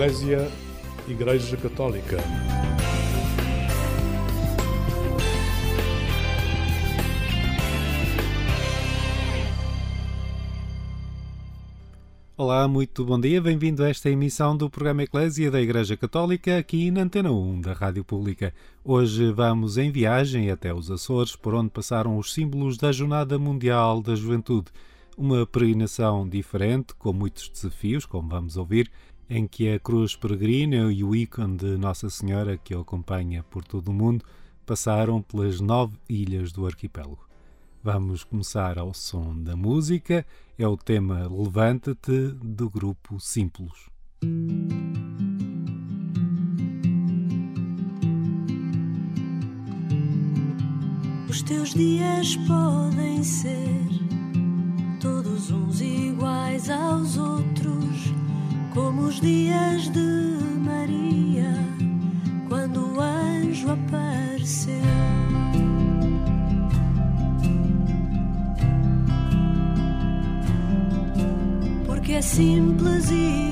Eclésia, Igreja Católica. Olá, muito bom dia, bem-vindo a esta emissão do programa Eclésia da Igreja Católica aqui na Antena 1 da Rádio Pública. Hoje vamos em viagem até os Açores, por onde passaram os símbolos da Jornada Mundial da Juventude. Uma peregrinação diferente, com muitos desafios, como vamos ouvir, em que a cruz peregrina e o ícone de Nossa Senhora, que o acompanha por todo o mundo, passaram pelas nove ilhas do arquipélago. Vamos começar ao som da música, é o tema Levanta-te do grupo Simples. Os teus dias podem ser todos uns iguais aos outros como os dias de Maria, quando o anjo apareceu. Porque é simples e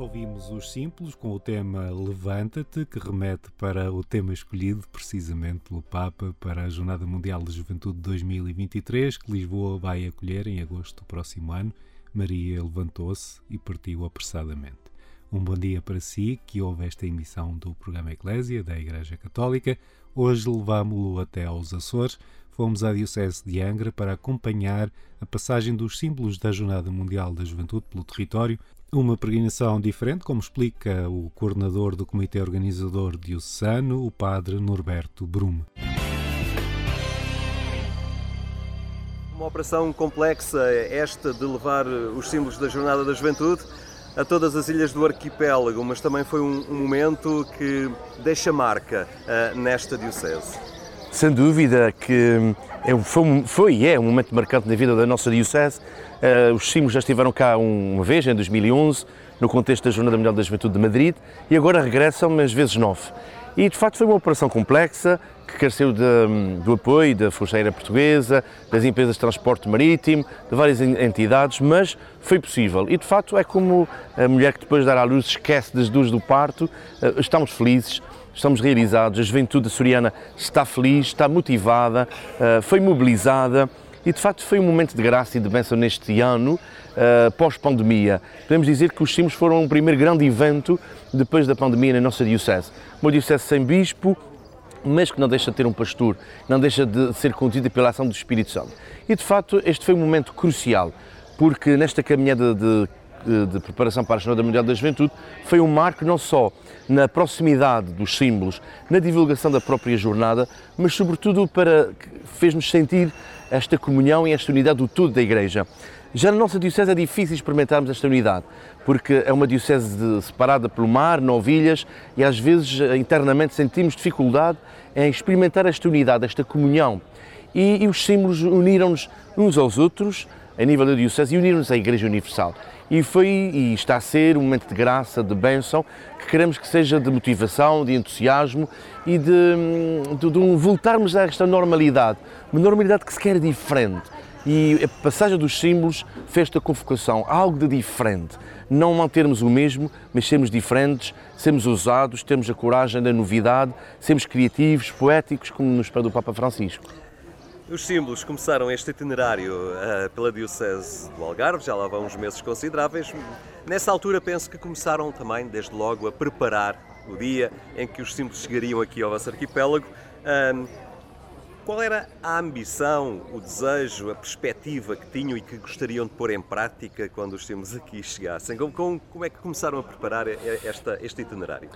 Ouvimos os simples com o tema Levanta-te, que remete para o tema escolhido precisamente pelo Papa para a Jornada Mundial da Juventude de 2023, que Lisboa vai acolher em agosto do próximo ano. Maria levantou-se e partiu apressadamente. Um bom dia para si que ouve esta emissão do programa Eclésia da Igreja Católica. Hoje levámo-lo até aos Açores. Fomos à Diocese de Angra para acompanhar a passagem dos símbolos da Jornada Mundial da Juventude pelo território uma peregrinação diferente, como explica o coordenador do Comitê Organizador Diocesano, o padre Norberto Brume. Uma operação complexa esta de levar os símbolos da Jornada da Juventude a todas as ilhas do arquipélago, mas também foi um, momento que deixa marca uh, nesta Diocese. Sem dúvida que é, foi, e é um momento marcante na vida da nossa Diocese. Uh, os símbolos já estiveram cá uma vez, em 2011, no contexto da Jornada Mundial da Juventude de Madrid e agora regressam, mas vezes nove. E de facto foi uma operação complexa que careceu de, do apoio da Força Aérea Portuguesa, das empresas de transporte marítimo, de várias entidades, mas foi possível. E de facto é como a mulher que depois de dar à luz esquece das dores do parto. Eh, estamos felizes, estamos realizados, a juventude açoriana está feliz, está motivada, eh, foi mobilizada e de facto foi um momento de graça e de bênção neste ano, uh, pós-pandemia. Podemos dizer que os Simos foram o primeiro grande evento depois da pandemia na nossa Diocese. Uma Diocese sem bispo, mas que não deixa de ter um pastor, não deixa de ser conduzida pela ação do Espírito Santo. E de facto este foi um momento crucial, porque nesta caminhada de, de, preparação para a Jornada Mundial da Juventude foi um marco não só na proximidade dos símbolos, na divulgação da própria jornada, mas sobretudo para fez-nos sentir esta comunhão e esta unidade do todo da Igreja. Já na nossa Diocese é difícil experimentarmos esta unidade, porque é uma Diocese de, separada pelo mar, novilhas, e às vezes eh, internamente sentimos dificuldade em experimentar esta unidade, esta comunhão. E, e os símbolos uniram-nos uns aos outros, a nível da Diocese, e uniram-nos à Igreja Universal. E foi e está a ser um momento de graça, de bênção, que queremos que seja de motivação, de entusiasmo e de, hum, de, de voltarmos a esta normalidade, uma normalidade que se quer diferente e a passagem dos símbolos fez esta convocação, algo de diferente. Não mantermos o mesmo, mas sermos diferentes, sermos ousados, termos a coragem da novidade, sermos criativos, poéticos, como nos pede o Papa Francisco. Os símbolos começaram este itinerário uh, pela Diocese do Algarve, já lá vão uns meses consideráveis. Nessa altura penso que começaram também, desde logo, a preparar o dia em que os símbolos chegariam aqui ao vosso arquipélago. Uh, qual era a ambição, o desejo, a perspectiva que tinham e que gostariam de pôr em prática quando os temos aqui chegassem? Como, como, como é que começaram a preparar esta, este itinerário?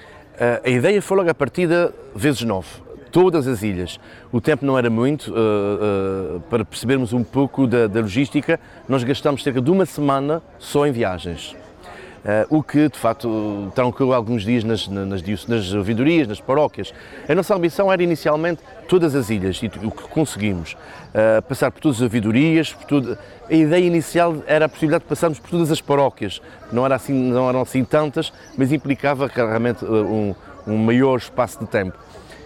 A ideia foi logo a partida vezes nove. Todas as ilhas. O tempo não era muito uh, uh, para percebermos um pouco da, da logística. Nós gastamos cerca de uma semana só em viagens. Uh, o que de facto trancou alguns dias nas, nas, nas ouvidorias, nas paróquias. A nossa ambição era inicialmente todas as ilhas e o que conseguimos, uh, passar por todas as ouvidorias, por tudo. A ideia inicial era a possibilidade de passarmos por todas as paróquias, não, era assim, não eram assim tantas, mas implicava realmente um, um maior espaço de tempo.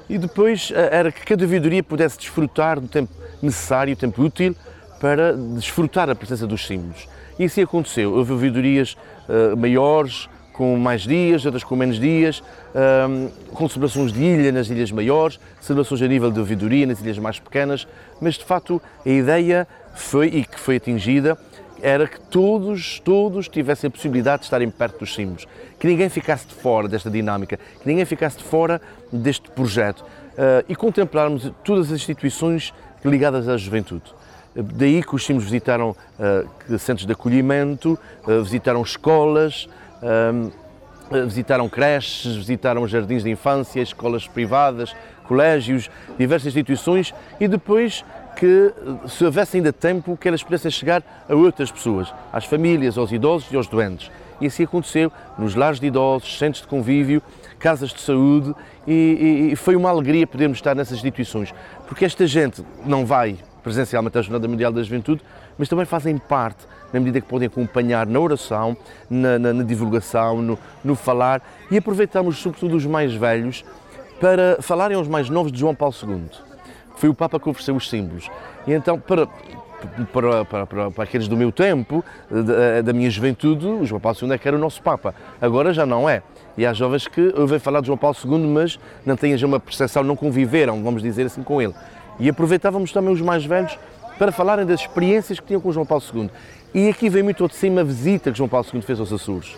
E depois era que cada ouvidoria pudesse desfrutar do tempo necessário, o tempo útil, para desfrutar a presença dos símbolos. E assim aconteceu. Houve ouvidorias uh, maiores, com mais dias, outras com menos dias, um, ehm, com celebrações de ilha nas ilhas maiores, celebrações a nível de ouvidoria nas ilhas mais pequenas, mas de facto a ideia foi, e que foi atingida, era que todos, todos tivessem a possibilidade de estarem perto dos símbolos, que ninguém ficasse de fora desta dinâmica, que ninguém ficasse de fora deste projeto uh, e contemplarmos todas as instituições ligadas à juventude. Daí que os símbolos visitaram uh, centros de acolhimento, uh, visitaram escolas, visitaram creches, visitaram jardins de infância, escolas privadas, colégios, diversas instituições e depois que, se houvesse ainda tempo, que elas pudessem chegar a outras pessoas, às famílias, aos idosos e aos doentes. E assim aconteceu nos lares de idosos, centros de convívio, casas de saúde e, e, e foi uma alegria podermos estar nessas instituições, porque esta gente não vai presencialmente à Jornada Mundial da Juventude, mas também fazem parte, na medida que podem acompanhar na oração, na, na, na divulgação, no, no, falar, e aproveitamos sobretudo os mais velhos para falarem aos mais novos de João Paulo II, foi o Papa que ofereceu os símbolos. E então, para, para, para, para, para, aqueles do meu tempo, da, da, minha juventude, o João Paulo II é que era o nosso Papa. Agora já não é. E há jovens que ouvem falar de João Paulo II, mas não têm já uma percepção, não conviveram, vamos dizer assim, com ele. E aproveitávamos também os mais velhos para falarem das experiências que tinham com João Paulo II. E aqui vem muito de cima a visita que João Paulo II fez aos Açores.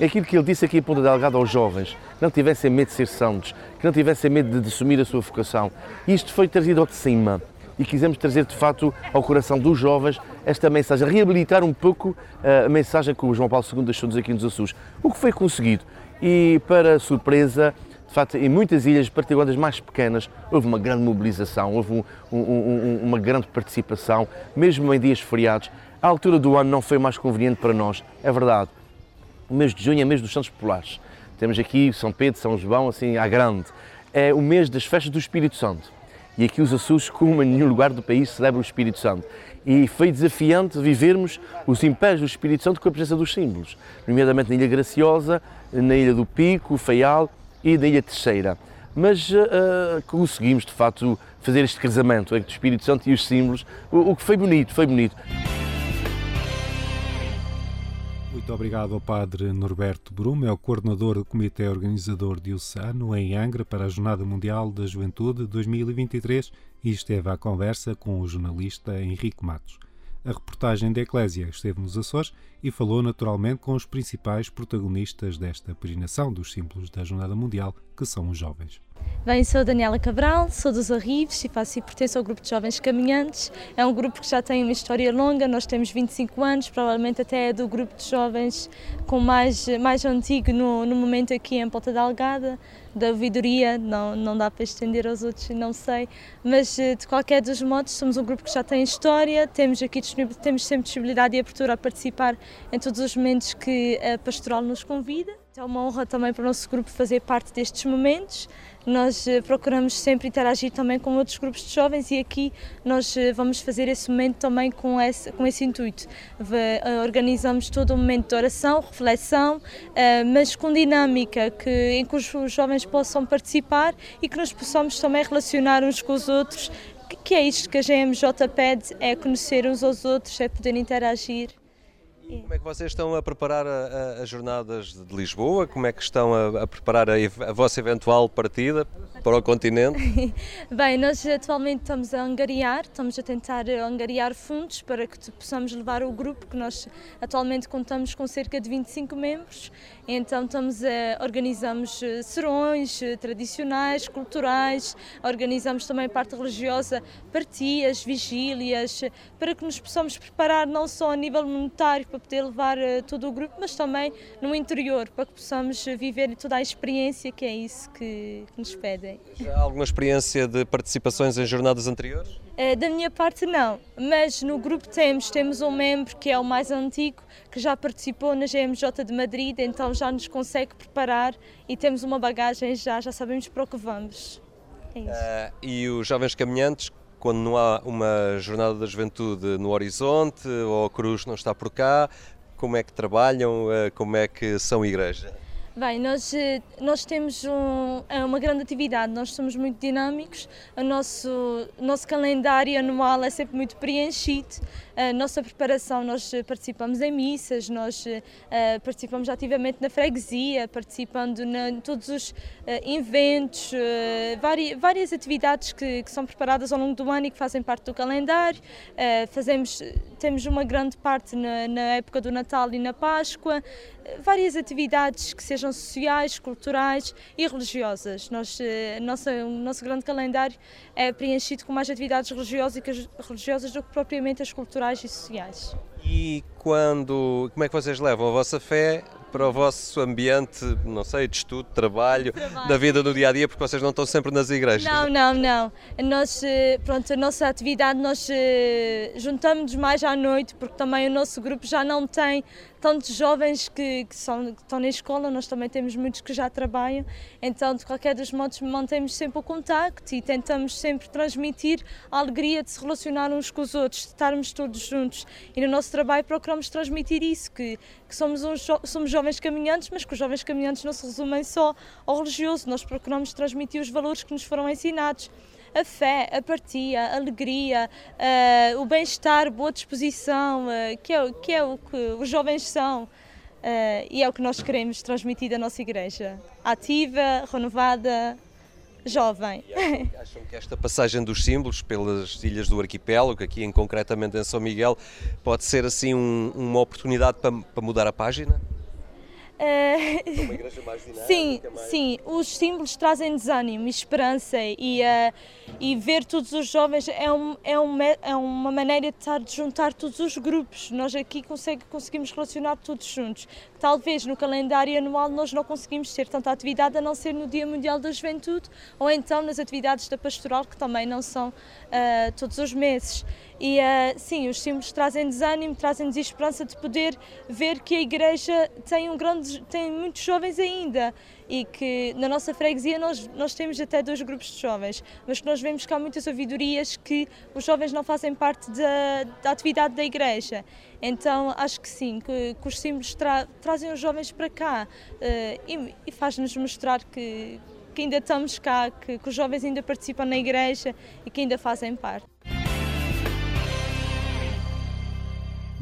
É aquilo que ele disse aqui em Ponta Delgada aos jovens, que não tivessem medo de ser santos, que não tivessem medo de assumir a sua vocação. Isto foi trazido ao de cima. E quisemos trazer, de facto, ao coração dos jovens esta mensagem, reabilitar um pouco eh, a mensagem que o João Paulo II deixou-nos aqui nos Açores. O que foi conseguido. E, para surpresa, de facto, em muitas ilhas, particularmente as mais pequenas, houve uma grande mobilização, houve um, um, um, uma grande participação, mesmo em dias feriados. A altura do ano não foi mais conveniente para nós, é verdade. O mês de junho é mês dos Santos Populares. Temos aqui São Pedro, São João, assim, à grande. É o mês das festas do Espírito Santo. e aqui os Açores, como em nenhum lugar do país, celebram o Espírito Santo. E foi desafiante vivermos os impérios do Espírito Santo com a presença dos símbolos, nomeadamente na Ilha Graciosa, na Ilha do Pico, Faial e na Ilha Terceira. Mas uh, conseguimos, de facto, fazer este casamento entre o Espírito Santo e os símbolos, o, o que foi bonito, foi bonito. Muito obrigado ao Padre Norberto Brum, é o coordenador do Comitê Organizador de Ossano, em Angra, para a Jornada Mundial da Juventude 2023 e esteve à conversa com o jornalista Henrique Matos. A reportagem da Eclésia esteve nos Açores e falou naturalmente com os principais protagonistas desta peregrinação dos símbolos da Jornada Mundial, que são os jovens. Bem, sou Daniela Cabral, sou dos Arribes e faço e pertenço ao grupo de Jovens Caminhantes. É um grupo que já tem uma história longa, nós temos 25 anos, provavelmente até é do grupo de jovens com mais, mais antigo no, no momento aqui em Ponta Delgada, da ouvidoria, não, não dá para estender aos outros, não sei, mas eh, de qualquer dos modos somos um grupo que já tem história, temos aqui temos sempre disponibilidade e abertura a participar em todos os momentos que a pastoral nos convida. É uma honra também para o nosso grupo fazer parte destes momentos. Nós eh, procuramos sempre interagir também com outros grupos de jovens e aqui nós eh, vamos fazer esse momento também com esse, com esse intuito. Eh, organizamos todo um momento de oração, reflexão, mas com dinâmica que, em que os jovens possam participar e que nos possamos também relacionar uns com os outros, que é isto que a GMJ pede, é conhecer uns aos outros, é poder interagir. Como é que vocês estão a preparar as jornadas de Lisboa? Como é que estão a, a preparar a, a, vossa eventual partida para o continente? Bem, nós atualmente estamos a angariar, estamos a tentar angariar fundos para que possamos levar o grupo, que nós atualmente contamos com cerca de 25 membros, então estamos a, organizamos eh, serões eh, tradicionais, culturais, organizamos também parte religiosa, partias, vigílias, para que nos possamos preparar não só a nível monetário, para poder levar uh, todo o grupo, mas também no interior, para que possamos viver toda a experiência que é isso que, que nos pedem. Já há alguma experiência de participações em jornadas anteriores? Uh, da minha parte não, mas no grupo temos, temos um membro que é o mais antigo, que já participou na GMJ de Madrid, então já nos consegue preparar e temos uma bagagem já, já sabemos para o que vamos. É uh, e os jovens caminhantes quando não há uma jornada da juventude no horizonte ou a cruz não está por cá, como é que trabalham, eh, como é que são igreja? Bem, nós, eh, nós temos um, é uma grande atividade, nós somos muito dinâmicos, o nosso, nosso calendário anual é sempre muito preenchido, a nossa preparação, nós participamos em missas, nós uh, participamos ativamente na freguesia, participando em todos os eventos, várias, atividades que, são preparadas ao longo do ano e que fazem parte do calendário. fazemos, temos uma grande parte na, época do Natal e na Páscoa, várias atividades que sejam sociais, culturais e religiosas. Nós, nossa, o nosso grande calendário é preenchido com mais atividades religiosas, religiosas do que propriamente as culturais e sociais. E quando, como é que vocês levam a vossa fé para o vosso ambiente, não sei, de estudo, de trabalho, trabalho, da vida no dia a dia, porque vocês não estão sempre nas igrejas? Não, não, não. Nós, eh, pronto, a nossa atividade, nós eh, juntamos-nos mais à noite, porque também o nosso grupo já não tem tantos jovens que, que, são, que estão na escola, nós também temos muitos que já trabalham, então de qualquer dos modos mantemos sempre o contacto e tentamos sempre transmitir a alegria de se relacionar uns com os outros, de estarmos todos juntos. E no nosso trabalho procuramos transmitir isso, que, que somos, uns, somos jovens caminhantes, mas que os jovens caminhantes não se resumem só ao religioso, nós procuramos transmitir os valores que nos foram ensinados a fé, a partia, a alegria, uh, o bem-estar, boa disposição, uh, que, é, que é o que os jovens são. Uh, e é o que nós queremos transmitir da nossa igreja. Ativa, renovada, jovem. Acham, acham, que esta passagem dos símbolos pelas ilhas do arquipélago, aqui em, concretamente em São Miguel, pode ser assim um, uma oportunidade para, para mudar a página? Uh, uma igreja mais dinâmica, sim, mais... sim, os símbolos trazem desânimo e esperança e, uh, e ver todos os jovens é, um, é, um, é uma maneira de, estar, de juntar todos os grupos. Nós aqui consegue, conseguimos relacionar todos juntos. Talvez no calendário anual nós não conseguimos ter tanta atividade a não ser no Dia Mundial da Juventude ou então nas atividades da pastoral que também não são uh, todos os meses. E uh, sim, os símbolos trazem desânimo, trazem-nos esperança de poder ver que a igreja tem, um grande, tem muitos jovens ainda e que na nossa freguesia nós, nós temos até dois grupos de jovens, mas que nós vemos que há muitas ouvidorias que os jovens não fazem parte da, da atividade da igreja. Então acho que sim, que, que os símbolos tra, trazem os jovens para cá uh, e, e faz-nos mostrar que, que ainda estamos cá, que, que os jovens ainda participam na igreja e que ainda fazem parte.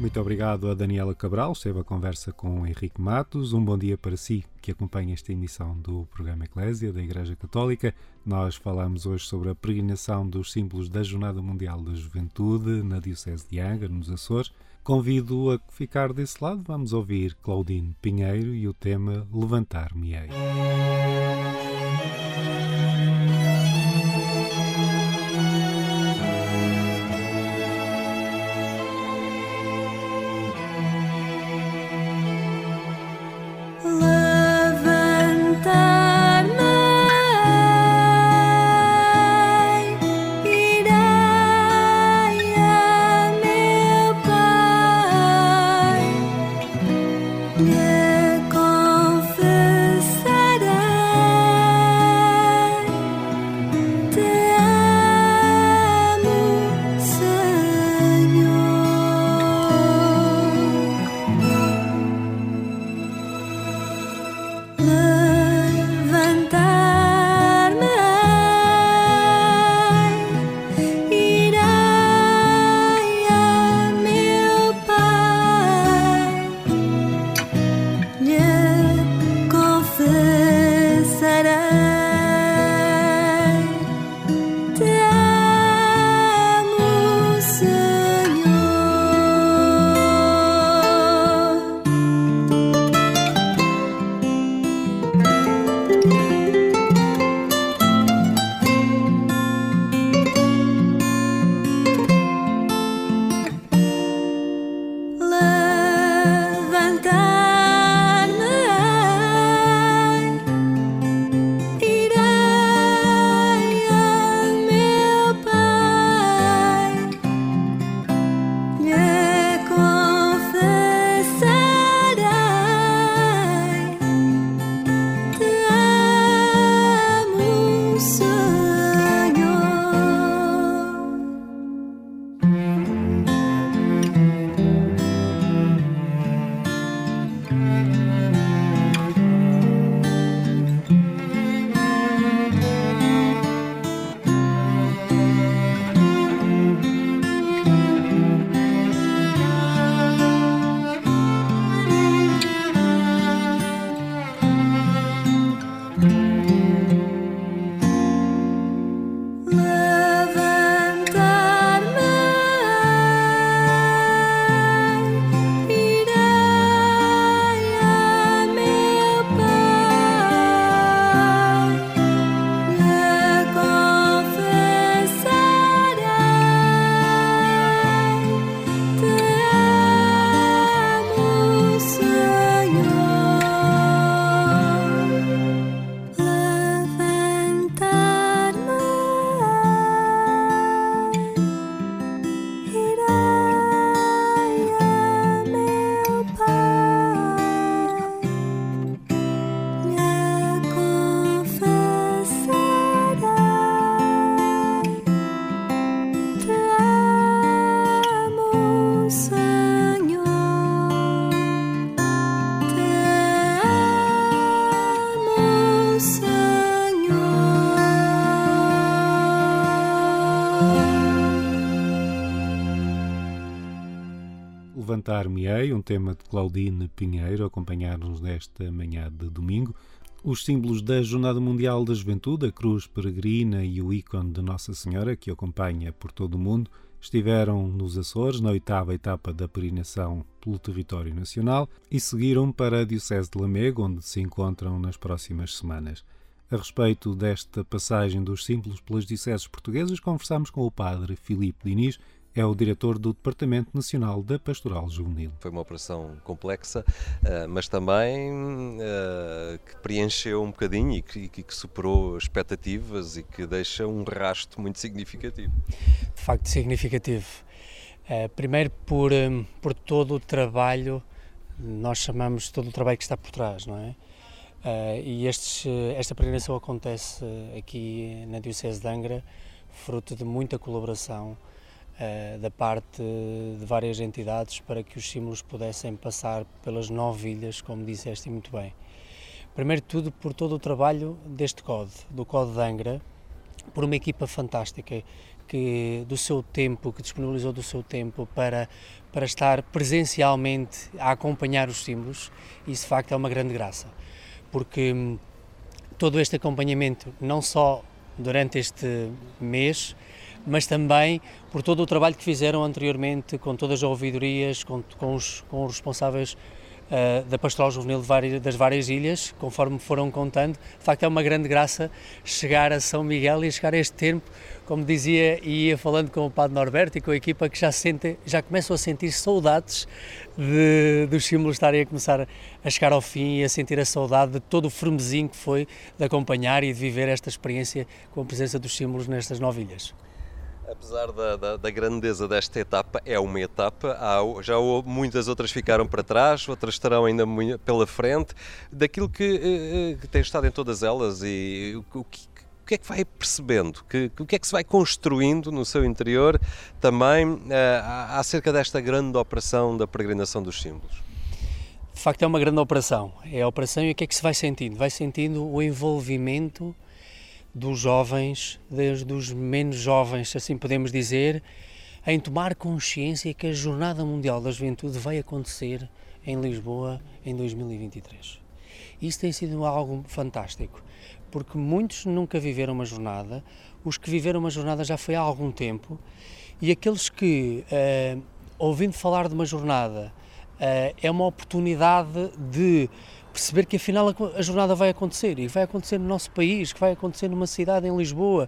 Muito obrigado a Daniela Cabral, esteve a conversa com Henrique Matos. Um bom dia para si que acompanha esta emissão do programa Eclésia da Igreja Católica. Nós falamos hoje sobre a peregrinação dos símbolos da Jornada Mundial da Juventude na Diocese de Angra, nos Açores. Convido a ficar desse lado. Vamos ouvir Claudine Pinheiro e o tema Levantar-me-ei. Levantar-me-ei, um tema de Claudine Pinheiro, acompanhar-nos nesta manhã de domingo. Os símbolos da Jornada Mundial da Juventude, a cruz peregrina e o ícone de Nossa Senhora, que acompanha por todo o mundo, estiveram nos Açores, na oitava etapa da peregrinação pelo território nacional, e seguiram para a Diocese de Lamego, onde se encontram nas próximas semanas. A respeito desta passagem dos símbolos pelas dioceses portuguesas, conversamos com o padre Filipe Diniz, é o diretor do Departamento Nacional da Pastoral Juvenil. Foi uma operação complexa, eh, mas também eh, que preencheu um bocadinho e que, que superou expectativas e que deixa um rasto muito significativo. De facto, significativo. Uh, primeiro por, por todo o trabalho, nós chamamos todo o trabalho que está por trás, não é? Uh, e estes, esta peregrinação acontece aqui na Diocese de Angra, fruto de muita colaboração uh, da parte de várias entidades para que os símbolos pudessem passar pelas nove ilhas, como disseste muito bem. Primeiro de tudo, por todo o trabalho deste CODE, do CODE de Angra, por uma equipa fantástica que do seu tempo, que disponibilizou do seu tempo para, para estar presencialmente a acompanhar os símbolos, isso de facto é uma grande graça, porque hum, todo este acompanhamento, não só durante este mês, mas também por todo o trabalho que fizeram anteriormente com todas as ouvidorias, com, com, os, com os responsáveis uh, da Pastoral Juvenil várias, das várias ilhas, conforme foram contando. De facto, é uma grande graça chegar a São Miguel e chegar a este tempo, como dizia e ia falando com o Padre Norberto e com a equipa que já, sente, já começam a sentir saudades de, dos símbolos estarem a começar a chegar ao fim e a sentir a saudade de todo o firmezinho que foi de acompanhar e de viver esta experiência com a presença dos símbolos nestas nove ilhas. Apesar da, da, da, grandeza desta etapa, é uma etapa, há, já muitas outras ficaram para trás, outras estarão ainda pela frente. Daquilo que, eh, eh, que tem estado em todas elas e o que, o que é que vai percebendo? Que, o que é que se vai construindo no seu interior também uh, acerca desta grande operação da peregrinação dos símbolos? De facto, é uma grande operação. É a operação e o que é que se vai sentindo? Vai sentindo o envolvimento dos jovens, desde os menos jovens, se assim podemos dizer, em tomar consciência que a Jornada Mundial da Juventude vai acontecer em Lisboa em 2023. Isso tem sido algo fantástico, porque muitos nunca viveram uma jornada, os que viveram uma jornada já foi há algum tempo, e aqueles que, uh, ouvindo falar de uma jornada, uh, é uma oportunidade de perceber que afinal a, jornada vai acontecer e vai acontecer no nosso país, que vai acontecer numa cidade em Lisboa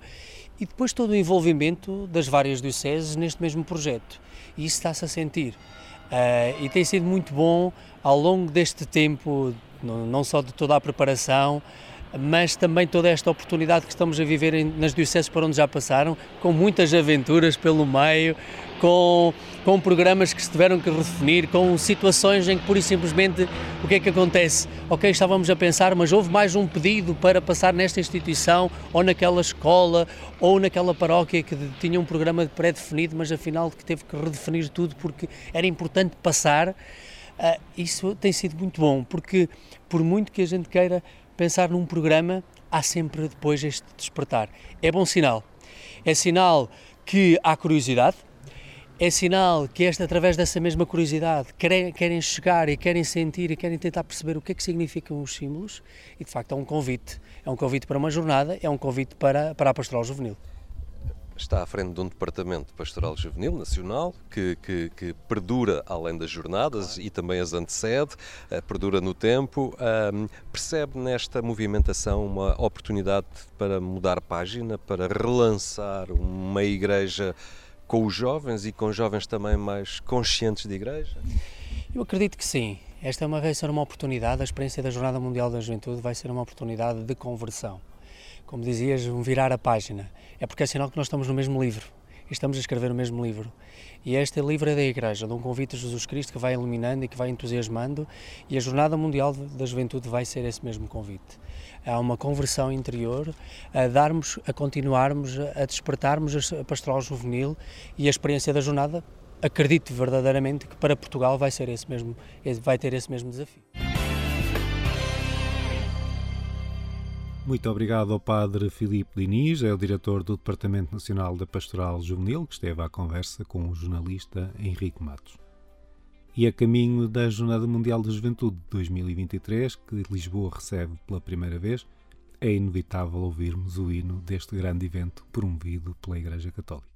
e depois todo o envolvimento das várias dioceses neste mesmo projeto. E isso está-se a sentir. Uh, e tem sido muito bom ao longo deste tempo, não só de toda a preparação, mas também toda esta oportunidade que estamos a viver em, nas dioceses para onde já passaram, com muitas aventuras pelo meio, com, com programas que se tiveram que redefinir, com situações em que pura e simplesmente o que é que acontece? Ok, estávamos a pensar, mas houve mais um pedido para passar nesta instituição, ou naquela escola, ou naquela paróquia que tinha um programa pré-definido, mas afinal que teve que redefinir tudo porque era importante passar. Uh, isso tem sido muito bom, porque por muito que a gente queira pensar num programa, há sempre depois este despertar. É bom sinal. É sinal que há curiosidade, é sinal que esta, através dessa mesma curiosidade, querem, querem chegar e querem sentir e querem tentar perceber o que é que significam os símbolos e, de facto, é um convite. É um convite para uma jornada, é um convite para, para a pastoral juvenil está à frente de um departamento pastoral juvenil nacional que, que, que perdura além das jornadas e também as antecede, uh, perdura no tempo. Um, percebe nesta movimentação uma oportunidade para mudar página, para relançar uma igreja com os jovens e com jovens também mais conscientes de igreja? Eu acredito que sim. Esta é uma, vai ser uma oportunidade, a experiência da Jornada Mundial da Juventude vai ser uma oportunidade de conversão como dizias, um virar a página. É porque é sinal que nós estamos no mesmo livro e estamos a escrever o mesmo livro. E este livro é da Igreja, de um convite a Jesus Cristo que vai iluminando e que vai entusiasmando, e a Jornada Mundial da Juventude vai ser esse mesmo convite. Há uma conversão interior, a darmos, a continuarmos, a despertarmos a pastoral juvenil e a experiência da jornada. Acredito verdadeiramente que para Portugal vai ser esse mesmo, vai ter esse mesmo desafio. Muito obrigado ao Padre Filipe Diniz, é o diretor do Departamento Nacional da Pastoral Juvenil, que esteve à conversa com o jornalista Henrique Matos. E a caminho da Jornada Mundial da Juventude de 2023, que Lisboa recebe pela primeira vez, é inevitável ouvirmos o hino deste grande evento promovido pela Igreja Católica.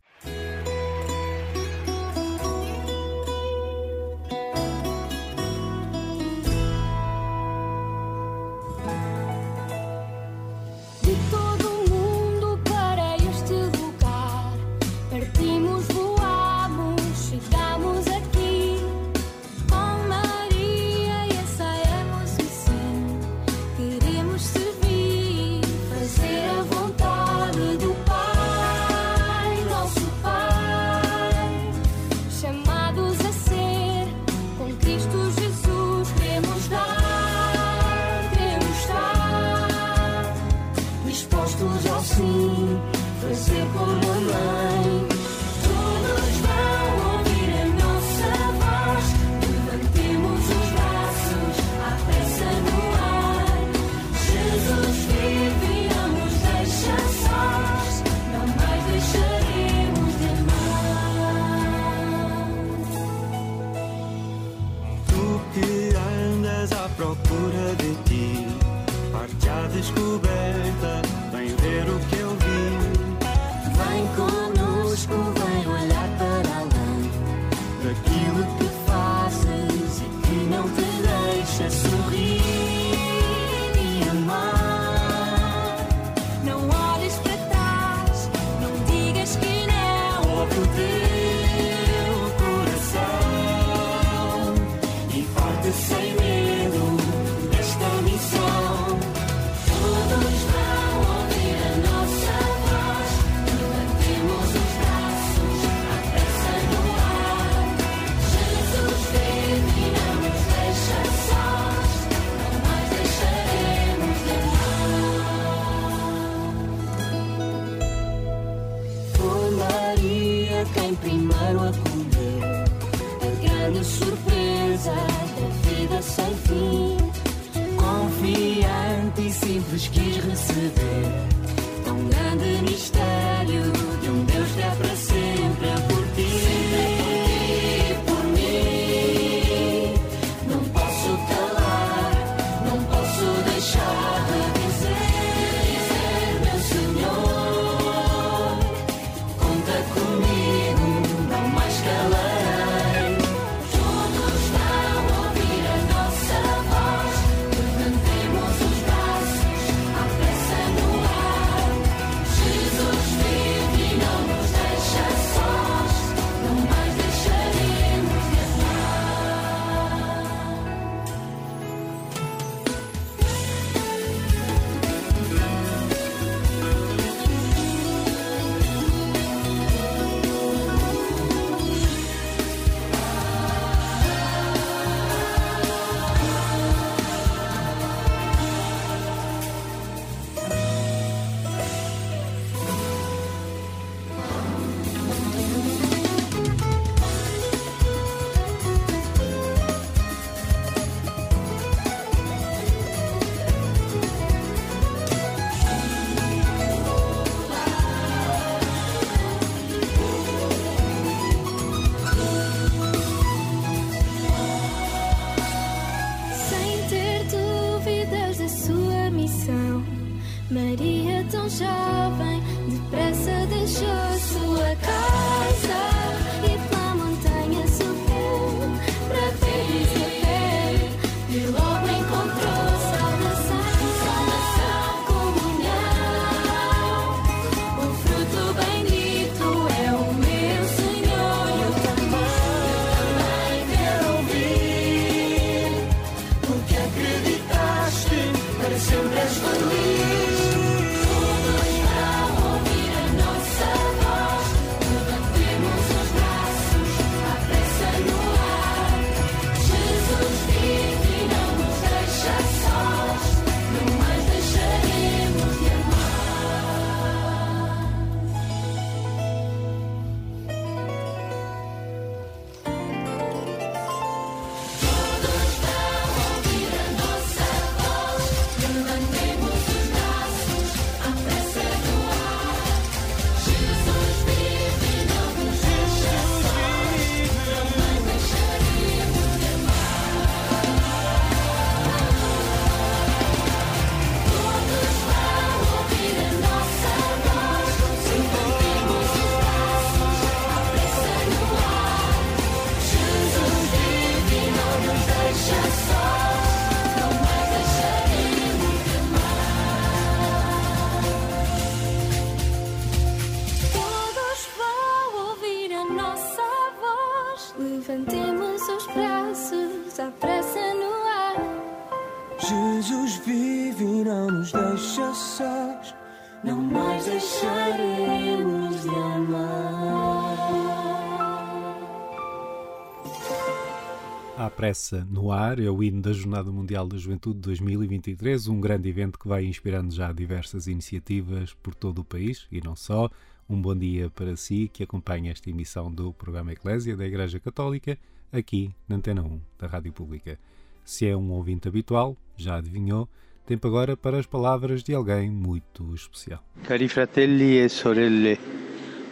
À pressa no ar é o hino da Jornada Mundial da Juventude 2023, um grande evento que vai inspirando já diversas iniciativas por todo o país e não só. Um bom dia para si que acompanha esta emissão do programa Eclésia da Igreja Católica aqui na Antena 1 da Rádio Pública. Se é um ouvinte habitual, já adivinhou, tempo agora para as palavras de alguém muito especial. Cari fratelli e sorelle,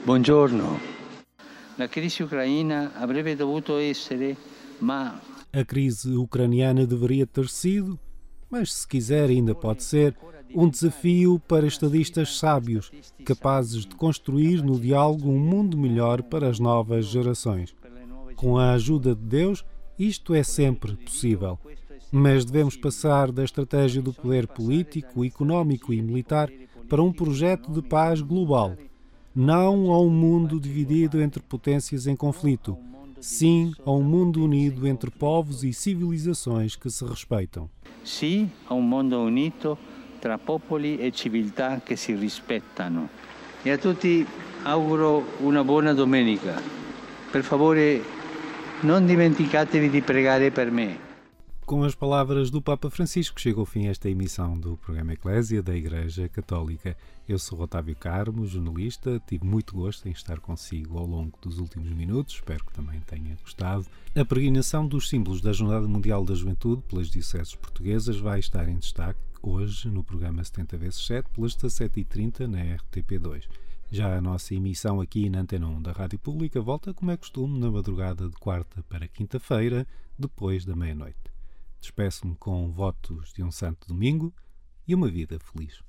buongiorno. La crisi ucraina avrebbe dovuto essere, ma A crise ucraniana deveria ter sido, mas se quiser ainda pode ser, um desafio para estadistas sábios, capazes de construir no diálogo um mundo melhor para as novas gerações. Com a ajuda de Deus, isto é sempre possível. Mas devemos passar da estratégia do poder político, económico e militar para um projeto de paz global. Não a um mundo dividido entre potências em conflito, sim a um mundo unido entre povos e civilizações que se respeitam. sì a un mondo unito tra popoli e civiltà che si rispettano. E a tutti auguro una buona domenica. Per favore, non dimenticatevi di pregare per me. Com as palavras do Papa Francisco, chega ao fim esta emissão do programa Eclésia da Igreja Católica. Eu sou Otávio Carmo, jornalista, tive muito gosto em estar consigo ao longo dos últimos minutos, espero que também tenha gostado. A peregrinação dos símbolos da Jornada Mundial da Juventude pelas dioceses portuguesas vai estar em destaque hoje no programa 70 vezes 7 pelas 17h30 na RTP2. Já a nossa emissão aqui na Antena 1 da Rádio Pública volta, como é costume, na madrugada de quarta para quinta-feira, depois da meia-noite. Despeço-me com votos de um santo domingo e uma vida feliz.